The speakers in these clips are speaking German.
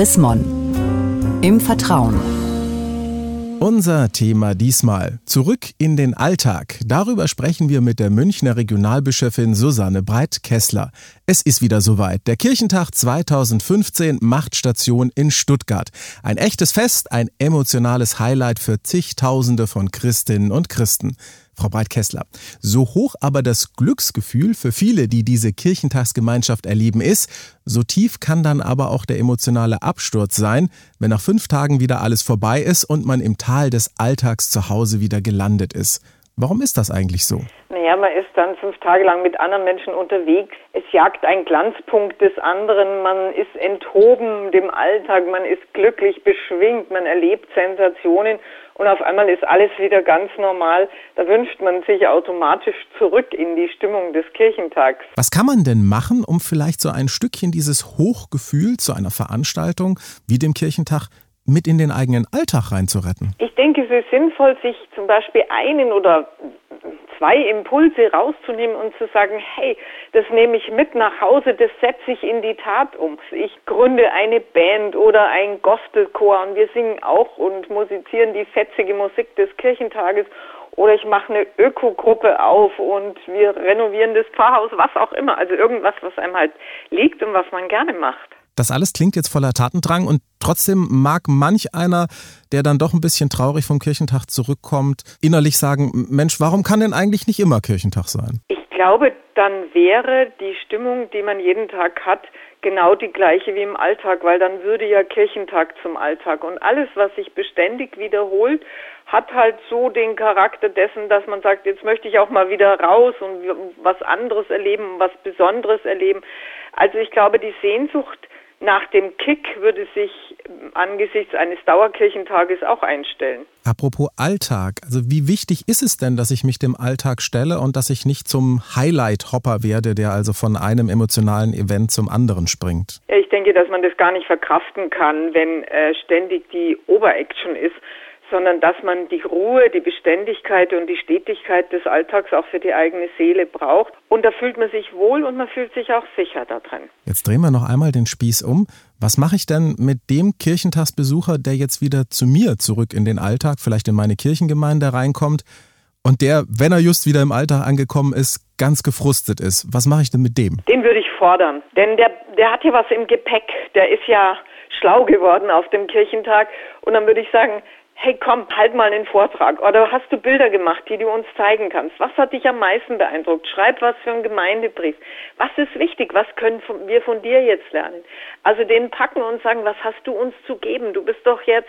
Chris. Im Vertrauen. Unser Thema diesmal zurück in den Alltag. Darüber sprechen wir mit der Münchner Regionalbischöfin Susanne Breit-Kessler. Es ist wieder soweit. Der Kirchentag 2015 macht Station in Stuttgart. Ein echtes Fest, ein emotionales Highlight für zigtausende von Christinnen und Christen. Frau Breit-Kessler, so hoch aber das Glücksgefühl für viele, die diese Kirchentagsgemeinschaft erleben, ist, so tief kann dann aber auch der emotionale Absturz sein, wenn nach fünf Tagen wieder alles vorbei ist und man im Tal des Alltags zu Hause wieder gelandet ist. Warum ist das eigentlich so? Naja, man ist dann fünf Tage lang mit anderen Menschen unterwegs. Es jagt ein Glanzpunkt des anderen. Man ist enthoben dem Alltag. Man ist glücklich, beschwingt. Man erlebt Sensationen. Und auf einmal ist alles wieder ganz normal. Da wünscht man sich automatisch zurück in die Stimmung des Kirchentags. Was kann man denn machen, um vielleicht so ein Stückchen dieses Hochgefühl zu einer Veranstaltung wie dem Kirchentag mit in den eigenen Alltag reinzuretten? Ich denke, es ist sinnvoll, sich zum Beispiel einen oder zwei Impulse rauszunehmen und zu sagen, hey, das nehme ich mit nach Hause, das setze ich in die Tat um. Ich gründe eine Band oder ein Gospelchor und wir singen auch und musizieren die fetzige Musik des Kirchentages oder ich mache eine Ökogruppe auf und wir renovieren das Pfarrhaus, was auch immer. Also irgendwas, was einem halt liegt und was man gerne macht. Das alles klingt jetzt voller Tatendrang und trotzdem mag manch einer, der dann doch ein bisschen traurig vom Kirchentag zurückkommt, innerlich sagen, Mensch, warum kann denn eigentlich nicht immer Kirchentag sein? Ich glaube, dann wäre die Stimmung, die man jeden Tag hat, genau die gleiche wie im Alltag, weil dann würde ja Kirchentag zum Alltag. Und alles, was sich beständig wiederholt, hat halt so den Charakter dessen, dass man sagt, jetzt möchte ich auch mal wieder raus und was anderes erleben, was Besonderes erleben. Also ich glaube, die Sehnsucht nach dem Kick würde sich angesichts eines Dauerkirchentages auch einstellen. Apropos Alltag, also wie wichtig ist es denn, dass ich mich dem Alltag stelle und dass ich nicht zum Highlight-Hopper werde, der also von einem emotionalen Event zum anderen springt? Ja, ich denke, dass man das gar nicht verkraften kann, wenn äh, ständig die Overaction ist sondern dass man die Ruhe, die Beständigkeit und die Stetigkeit des Alltags auch für die eigene Seele braucht. Und da fühlt man sich wohl und man fühlt sich auch sicher darin. Jetzt drehen wir noch einmal den Spieß um. Was mache ich denn mit dem Kirchentagsbesucher, der jetzt wieder zu mir zurück in den Alltag, vielleicht in meine Kirchengemeinde reinkommt und der, wenn er just wieder im Alltag angekommen ist, ganz gefrustet ist? Was mache ich denn mit dem? Den würde ich fordern, denn der, der hat ja was im Gepäck. Der ist ja schlau geworden auf dem Kirchentag. Und dann würde ich sagen, hey komm, halt mal einen Vortrag oder hast du Bilder gemacht, die du uns zeigen kannst? Was hat dich am meisten beeindruckt? Schreib was für einen Gemeindebrief. Was ist wichtig? Was können wir von dir jetzt lernen? Also den packen und sagen, was hast du uns zu geben? Du bist doch jetzt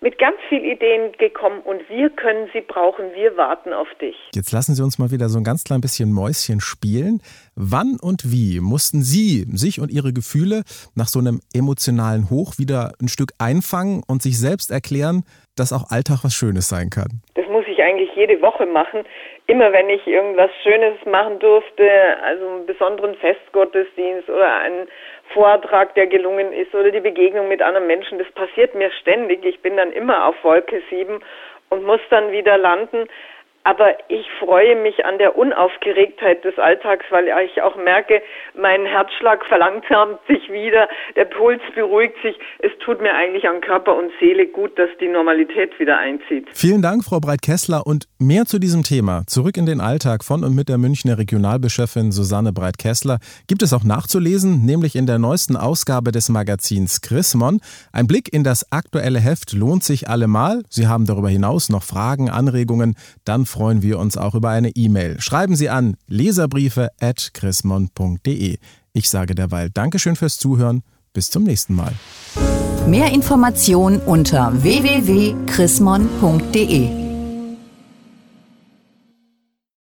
mit ganz vielen Ideen gekommen und wir können sie brauchen. Wir warten auf dich. Jetzt lassen Sie uns mal wieder so ein ganz klein bisschen Mäuschen spielen. Wann und wie mussten Sie sich und Ihre Gefühle nach so einem emotionalen Hoch wieder ein Stück einfangen und sich selbst erklären, dass auch Alltag was Schönes sein kann? Das muss ich eigentlich jede Woche machen. Immer wenn ich irgendwas Schönes machen durfte, also einen besonderen Festgottesdienst oder einen Vortrag, der gelungen ist oder die Begegnung mit anderen Menschen, das passiert mir ständig. Ich bin dann immer auf Wolke 7 und muss dann wieder landen. Aber ich freue mich an der Unaufgeregtheit des Alltags, weil ich auch merke, mein Herzschlag verlangsamt sich wieder, der Puls beruhigt sich. Es tut mir eigentlich an Körper und Seele gut, dass die Normalität wieder einzieht. Vielen Dank, Frau Breit-Kessler. Und mehr zu diesem Thema, zurück in den Alltag von und mit der Münchner Regionalbischöfin Susanne Breit-Kessler, gibt es auch nachzulesen, nämlich in der neuesten Ausgabe des Magazins Chrismon. Ein Blick in das aktuelle Heft lohnt sich allemal. Sie haben darüber hinaus noch Fragen, Anregungen, dann freuen wir uns auch über eine E-Mail. Schreiben Sie an leserbriefe.chrismon.de. Ich sage derweil Dankeschön fürs Zuhören. Bis zum nächsten Mal. Mehr Informationen unter www.chrismon.de